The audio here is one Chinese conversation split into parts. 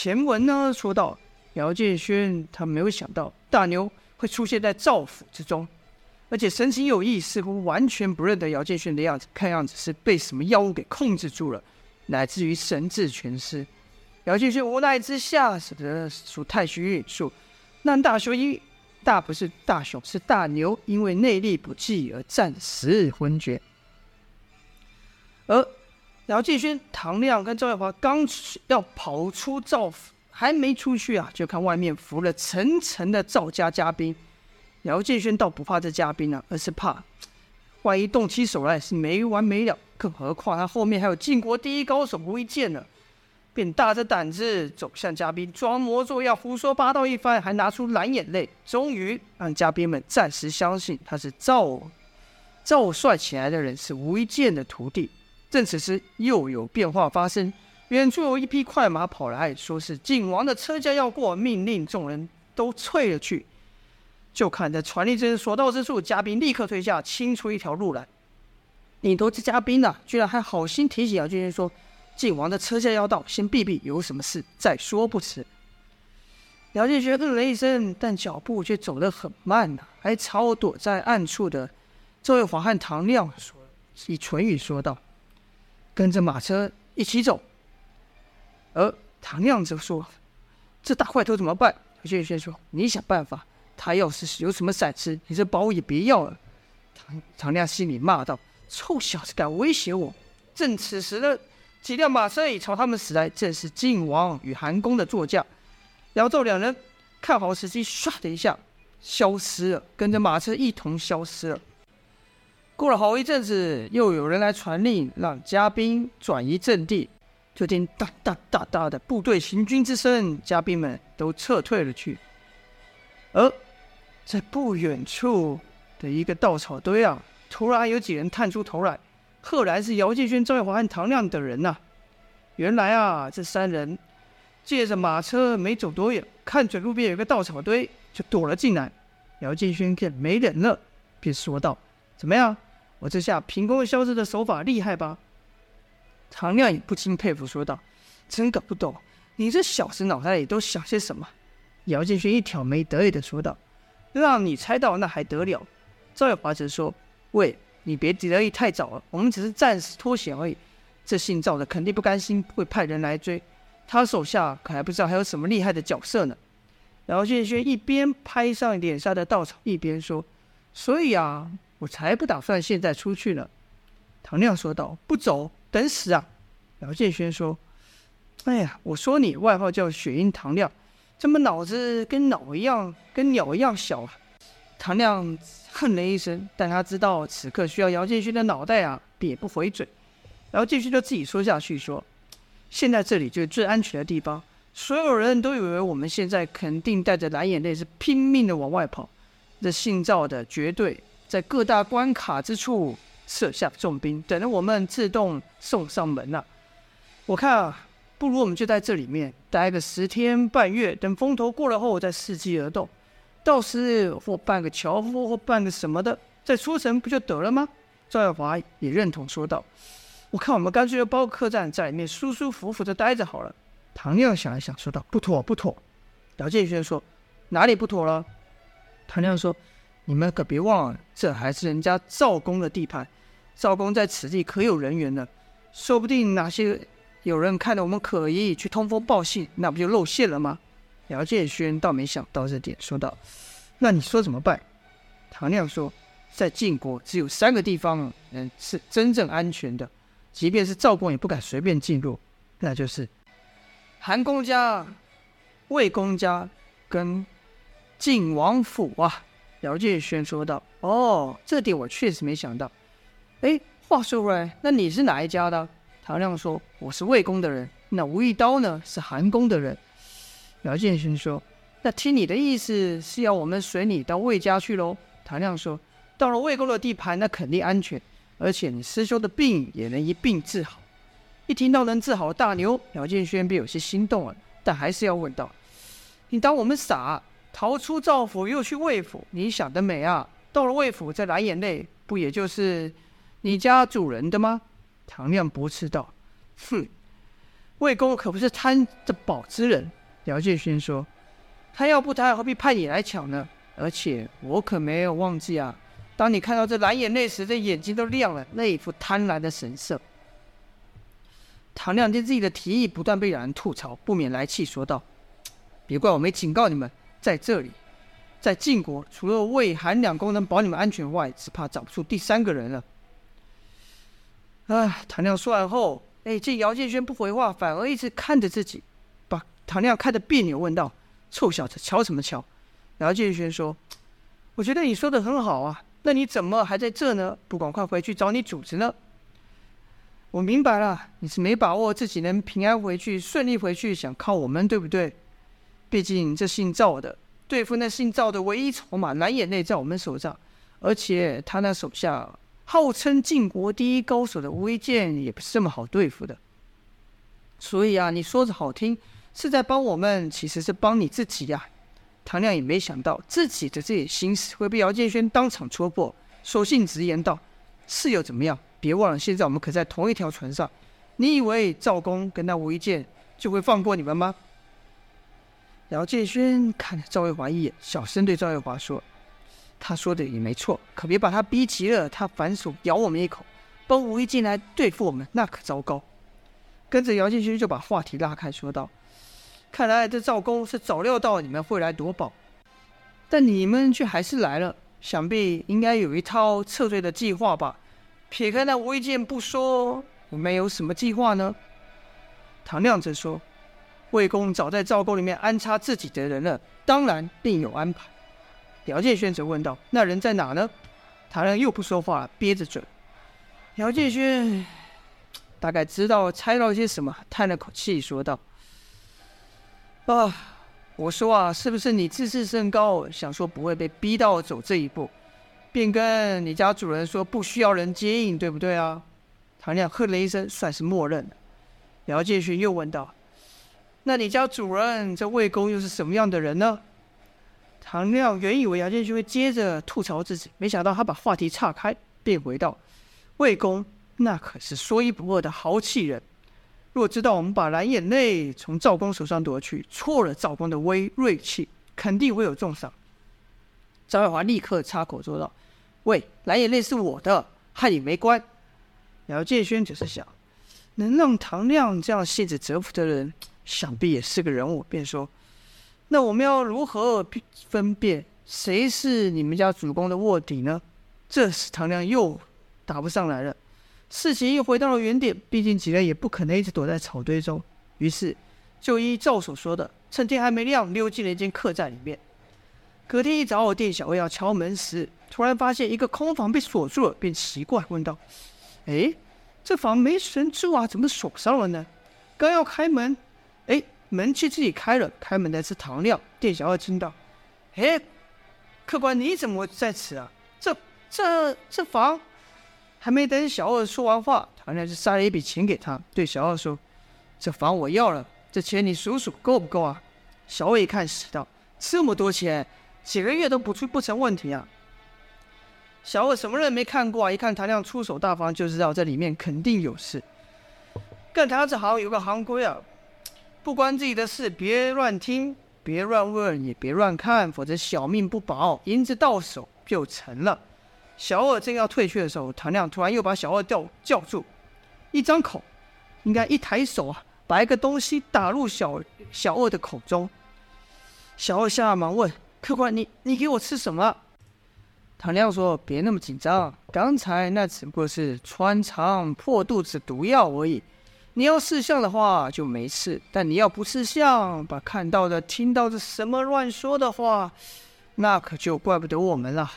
前文呢说到，姚建轩他没有想到大牛会出现在赵府之中，而且神情有异，似乎完全不认得姚建轩的样子，看样子是被什么妖物给控制住了，乃至于神志全失。姚建轩无奈之下，使得属太虚运数，那大雄一大不是大雄，是大牛，因为内力不济而暂时昏厥。而姚建轩、唐亮跟赵月华刚要跑出赵府，还没出去啊，就看外面伏了层层的赵家家兵。姚建轩倒不怕这家兵啊，而是怕万一动起手来是没完没了。更何况他后面还有晋国第一高手吴一剑呢，便大着胆子走向家兵，装模作样胡说八道一番，还拿出蓝眼泪，终于让家兵们暂时相信他是赵赵帅请来的人，是吴一剑的徒弟。正此时，又有变化发生。远处有一匹快马跑来，说是晋王的车驾要过，命令众人都退了去。就看在传令之人所到之处，家兵立刻退下，清出一条路来。领头这家兵啊，居然还好心提醒姚建轩说：“晋王的车驾要到，先避避，有什么事再说不迟。”姚建轩嗯了一声，但脚步却走得很慢呐、还朝躲在暗处的这位华和唐亮说，以唇语说道。跟着马车一起走，而唐亮则说：“这大块头怎么办？”姚建轩说：“你想办法。他要是有什么闪失，你这包也别要了。”唐唐亮心里骂道：“臭小子，敢威胁我！”正此时呢，几辆马车已朝他们驶来，正是晋王与韩公的座驾。姚赵两人看好时机，唰的一下消失了，跟着马车一同消失了。过了好一阵子，又有人来传令，让家兵转移阵地。就听哒哒哒哒的部队行军之声，家兵们都撤退了去。而在不远处的一个稻草堆啊，突然有几人探出头来，赫然是姚建轩、赵月华和唐亮等人呐、原来啊，这三人借着马车没走多远，看准路边有个稻草堆，就躲了进来。姚建轩见没人了，便说道：“怎么样？”我这下凭空消失的手法厉害吧？唐亮也不禁佩服，说道：“真搞不懂，你这小子脑袋里都想些什么？”姚建勋一挑眉，得意的说道：“让你猜到那还得了？”赵月华则说：“喂，你别得意太早了，我们只是暂时脱险而已。这姓赵的肯定不甘心，会派人来追。他手下可还不知道还有什么厉害的角色呢。”姚建勋一边拍上脸上的稻草，一边说：“所以啊。”我才不打算现在出去呢，唐亮说道。不走，等死啊！姚建轩说：“哎呀，我说你外号叫雪鹰唐亮，怎么脑子跟鸟一样，跟鸟一样小啊？”唐亮哼了一声，但他知道此刻需要姚建轩的脑袋啊，便也不回嘴。姚建轩就自己说下去说：“现在这里就是最安全的地方，所有人都以为我们现在肯定带着蓝眼泪是拼命的往外跑，这姓赵的绝对。”在各大关卡之处设下重兵，等着我们自动送上门呐、我看啊，不如我们就在这里面待个十天半月，等风头过了后再伺机而动。到时或办个樵夫，或办个什么的，再出城不就得了吗？赵耀华也认同说道：“我看我们干脆就包个客栈，在里面舒舒服服的待着好了。”唐亮想了想说道：“不妥，不妥。”姚建轩说：“哪里不妥了？”唐亮说。你们可别忘了，这还是人家赵公的地盘，赵公在此地可有人缘呢。说不定哪些有人看到我们可疑，去通风报信，那不就露馅了吗？姚建轩倒没想到这点，说道：“那你说怎么办？”唐亮说：“在晋国只有三个地方，嗯，是真正安全的，即便是赵公也不敢随便进入，那就是韩公家、魏公家跟晋王府啊。”姚建轩说道：“哦，这点我确实没想到。哎，话说回来，那你是哪一家的？”唐亮说：“我是魏公的人。那吴一刀呢？是韩公的人。”姚建轩说：“那听你的意思是要我们随你到魏家去喽？”唐亮说：“到了魏公的地盘，那肯定安全，而且你师兄的病也能一并治好。”一听到能治好大牛，姚建轩便有些心动了，但还是要问道：“你当我们傻？”逃出赵府，又去魏府，你想得美啊！到了魏府，再蓝眼泪，不也就是你家主人的吗？唐亮驳斥道：“哼，魏公可不是贪这宝之人。姚建勋说：“他要不贪，何必派你来抢呢？而且我可没有忘记啊，当你看到这蓝眼泪时，这眼睛都亮了，那一副贪婪的神色。”唐亮见自己的提议不断被两人吐槽，不免来气，说道：“别怪我没警告你们，在这里，在晋国，除了魏、韩两公能保你们安全外，只怕找不出第三个人了。”啊！唐亮说完后，哎，这姚建轩不回话，反而一直看着自己。把唐亮看得别扭，问道：“臭小子，瞧什么瞧？”姚建轩说：“我觉得你说的很好啊，那你怎么还在这呢？不赶快回去找你主子呢？”我明白了，你是没把握自己能平安回去、顺利回去，想靠我们，对不对？毕竟这姓赵的对付那姓赵的唯一筹码蓝眼泪在我们手上，而且他那手下号称晋国第一高手的无意剑也不是这么好对付的。所以啊，你说着好听。是在帮我们，其实是帮你自己呀、唐亮也没想到自己的这些心思会被姚建轩当场戳破，索性直言道：“是又怎么样？别忘了，现在我们可在同一条船上。你以为赵公跟那吴一剑就会放过你们吗？”姚建勋看了赵月华一眼，小声对赵月华说：“他说的也没错，可别把他逼急了，他反手咬我们一口，帮吴一进来对付我们，那可糟糕。”跟着姚建勋就把话题拉开，说道。看来这赵公是早料到你们会来夺宝，但你们却还是来了，想必应该有一套撤退的计划吧？撇开那无意见不说，你们有什么计划呢？唐亮则说：“魏公早在赵宫里面安插自己的人了，当然另有安排。”姚建轩则问道：“那人在哪呢？”唐亮又不说话，憋着嘴。姚建轩大概知道猜到些什么，叹了口气说道。啊，我说啊，是不是你自视甚高，想说不会被逼到走这一步，便跟你家主人说不需要人接应，对不对啊？唐亮哼了一声，算是默认了。姚建勋又问道：“那你家主人这魏公又是什么样的人呢？”唐亮原以为姚建勋会接着吐槽自己，没想到他把话题岔开，便回道：“魏公那可是说一不二的豪气人。”若知道我们把蓝眼泪从赵公手上夺去，挫了赵公的威锐气，肯定会有重赏。赵月华立刻插口说道：“喂，蓝眼泪是我的，和你没关。”姚建轩只是想，能让唐亮这样性子折服的人，想必也是个人物，便说：“那我们要如何分辨谁是你们家主公的卧底呢？”这时唐亮又答不上来了。事情又回到了原点，毕竟几人也不可能一直躲在草堆中，于是就依赵所说的，趁天还没亮，溜进了一间客栈里面。隔天一早，我店小二要敲门时，突然发现一个空房被锁住了，便奇怪问道：“哎，这房没人住啊，怎么锁上了呢？”刚要开门，门却自己开了，开门的是唐亮。店小二惊道：“哎，客官你怎么在此啊？这、这、这房……”还没等小二说完话，唐亮就塞了一笔钱给他，对小二说：“这房我要了，这钱你数数够不够啊？”小二一看，喜道：“这么多钱，几个月都不出不成问题啊。”小二什么人没看过啊？一看唐亮出手大方，就知道这里面肯定有事。干他这行有个行规啊，不关自己的事，别乱听，别乱问，也别乱看，否则小命不保，银子到手就成了。小二正要退去的时候，唐亮突然又把小二叫叫住，一张口，应该一抬手啊，把一个东西打入小小二的口中。小二吓忙问：“客官，你你给我吃什么？”唐亮说：“别那么紧张，刚才那只不过是穿肠破肚子毒药而已。你要识相的话就没事，但你要不识相，把看到的、听到的什么乱说的话，那可就怪不得我们了。”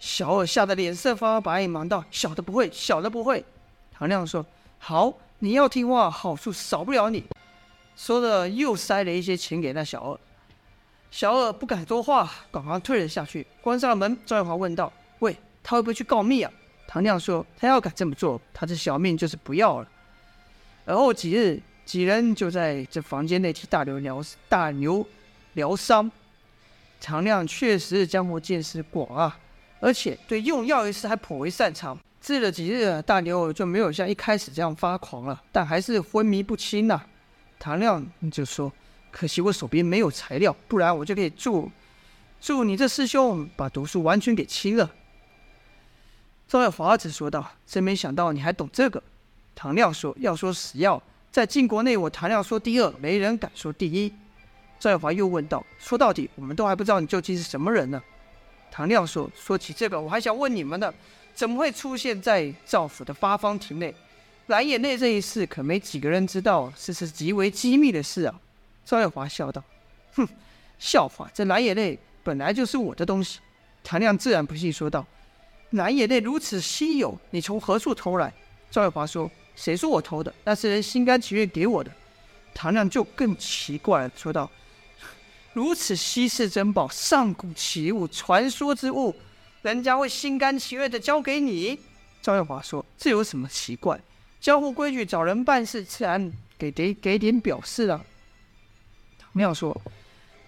小二吓得脸色发白，忙道：“小的不会，小的不会。”唐亮说：“好，你要听话，好处少不了你。”说着又塞了一些钱给那小二。小二不敢多话，赶忙退了下去，关上了门。赵月华问道：“喂，他会不会去告密啊？”唐亮说：“他要敢这么做，他这小命就是不要了。”而后几日，几人就在这房间内替大牛疗大牛疗伤。唐亮确实江湖见识广啊。而且对用药一事还颇为擅长，治了几日，大牛就没有像一开始这样发狂了，但还是昏迷不清呐。唐亮就说：“可惜我手边没有材料，不然我就可以助助你这师兄把毒素完全给清了。”赵月华则说道：“真没想到你还懂这个。”唐亮说：“要说死要，在晋国内，我唐亮说第二，没人敢说第一。”赵月华又问道：“说到底，我们都还不知道你究竟是什么人呢？”唐亮说：“说起这个，我还想问你们呢，怎么会出现在赵府的八方亭内？蓝眼泪这一事，可没几个人知道，这是极为机密的事啊。”赵月华笑道：“哼，笑话！这蓝眼泪本来就是我的东西。”唐亮自然不信，说道：“蓝眼泪如此稀有，你从何处偷来？”赵月华说：“谁说我偷的？那是人心甘情愿给我的。”唐亮就更奇怪了，说道。如此稀世珍宝、上古奇物、传说之物，人家会心甘情愿的交给你？赵月华说：“这有什么奇怪？江湖规矩，找人办事，自然给给给点表示啊。”唐亮说：“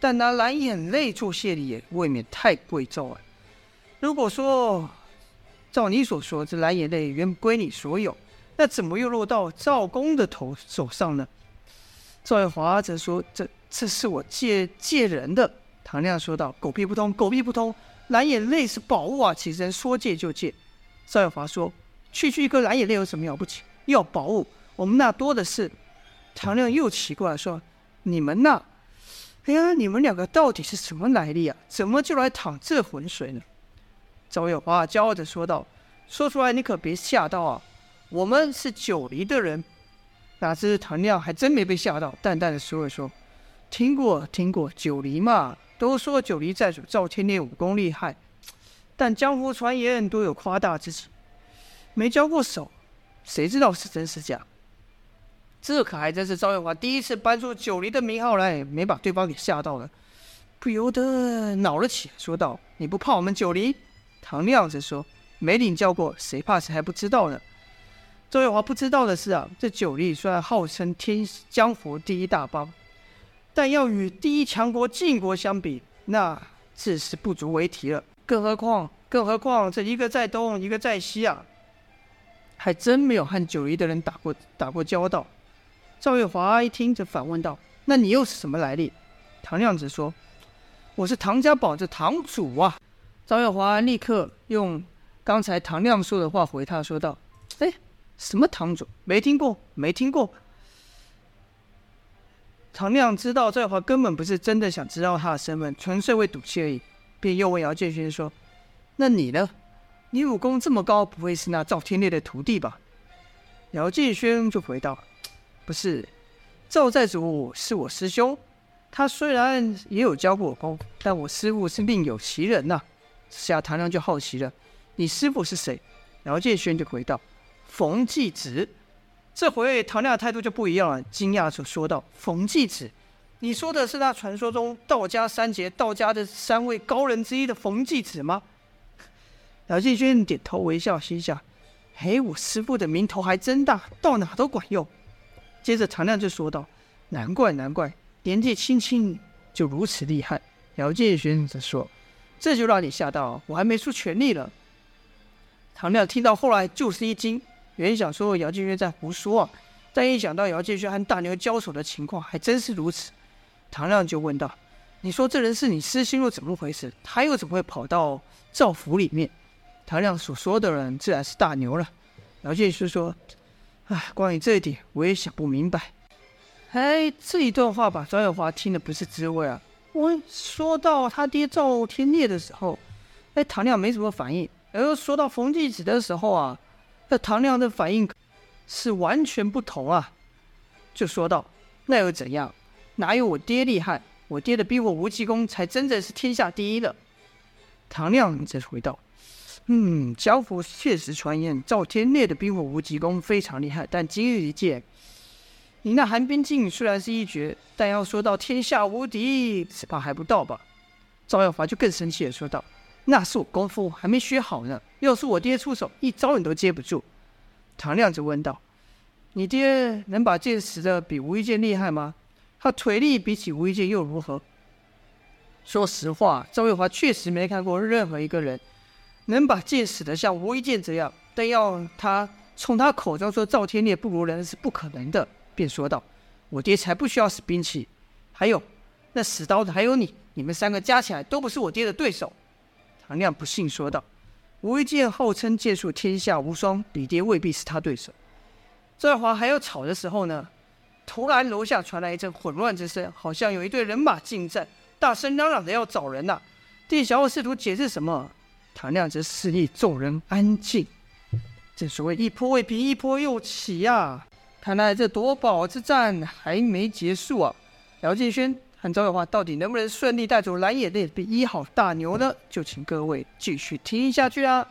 但拿蓝眼泪做谢礼，也未免太贵重了。如果说照你所说，这蓝眼泪原归你所有，那怎么又落到赵公的头手上呢？”赵月华则说：“这。”这是我借借人的。唐亮说道：“狗屁不通，狗屁不通！蓝眼泪是宝物啊，岂是说借就借？”赵月华说：“区区一颗蓝眼泪有什么了不起？要宝物，我们那多的是。”唐亮又奇怪，说：“你们那……哎呀，你们两个到底是什么来历啊？怎么就来淌这浑水呢？”赵月华骄傲地说道：“说出来你可别吓到啊！我们是九黎的人。”哪知唐亮还真没被吓到，淡淡的说了说。听过听过九黎嘛，都说九黎寨主赵天烈武功厉害，但江湖传言多有夸大之词，没交过手，谁知道是真是假？这可还真是赵月华第一次搬出九黎的名号来，没把对方给吓到了，不由得恼了起来，说道：“你不怕我们九黎？”唐亮则说：“没领教过，谁怕谁还不知道呢？”赵月华不知道的是啊，这九黎虽然号称天江湖第一大帮。但要与第一强国晋国相比，那自是不足为提了。更何况，更何况这一个在东，一个在西啊，还真没有和九黎的人打过打过交道。赵月华一听，就反问道：“那你又是什么来历？”唐亮子说：“我是唐家堡的堂主啊。”赵月华立刻用刚才唐亮说的话回他说道：“哎，什么堂主？没听过，没听过。”唐亮知道这话根本不是真的想知道他的身份，纯粹为赌气而已，便又问姚建勋说：“那你呢？你武功这么高，不会是那赵天烈的徒弟吧？”姚建勋就回道：“不是，赵寨主是我师兄，他虽然也有教过我功，但我师父是另有其人呐、”这下唐亮就好奇了：“你师父是谁？”姚建勋就回道：“冯继子。”这回唐亮态度就不一样了，惊讶地说道：“冯继子，你说的是那传说中道家三杰、道家的三位高人之一的冯继子吗？”姚继轩点头微笑，心想：“嘿，我师父的名头还真大，到哪都管用。”接着唐亮就说道：“难怪，难怪，年纪轻轻就如此厉害。”姚继轩则说：“这就让你吓到，我还没出全力了。”唐亮听到后来就是一惊。原想说姚建勋在胡说，但一想到姚建勋和大牛交手的情况，还真是如此。唐亮就问道：“你说这人是你师兄又怎么回事？他又怎么会跑到赵府里面？”唐亮所说的人自然是大牛了。姚建勋说：“哎，关于这一点，我也想不明白。”哎，这一段话把赵月华听的不是滋味啊。我说到他爹赵天烈的时候，哎，唐亮没什么反应；而说到冯继子的时候啊。那唐亮的反应是完全不同啊，就说道：“那又怎样？哪有我爹厉害？我爹的冰火无极功才真正是天下第一的。”唐亮则回道：“嗯，江湖确实传言赵天烈的冰火无极功非常厉害，但今日一见，你那寒冰镜虽然是一绝，但要说到天下无敌，只怕还不到吧？”赵耀华就更生气地说道。那是我功夫还没学好呢，要是我爹出手，一招你都接不住。唐亮就问道：“你爹能把剑使得比无意剑厉害吗？他腿力比起无意剑又如何？”说实话，赵月华确实没看过任何一个人能把剑使得像吴一剑这样，但要他从他口中说赵天烈不如人是不可能的。便说道：“我爹才不需要使兵器，还有那使刀的还有你，你们三个加起来都不是我爹的对手。”唐亮不信说道：“吴一剑号称剑术天下无双，你爹未必是他对手。”这话还要吵的时候呢，突然楼下传来一阵混乱之声，好像有一队人马进战，大声嚷嚷着要找人呐、啊。店小二试图解释什么，唐亮则示意众人安静。正所谓一波未平，一波又起呀、啊！看来这夺宝之战还没结束啊！姚建轩和赵月华到底能不能顺利带走蓝眼泪的一号大牛呢？就请各位继续听下去啊！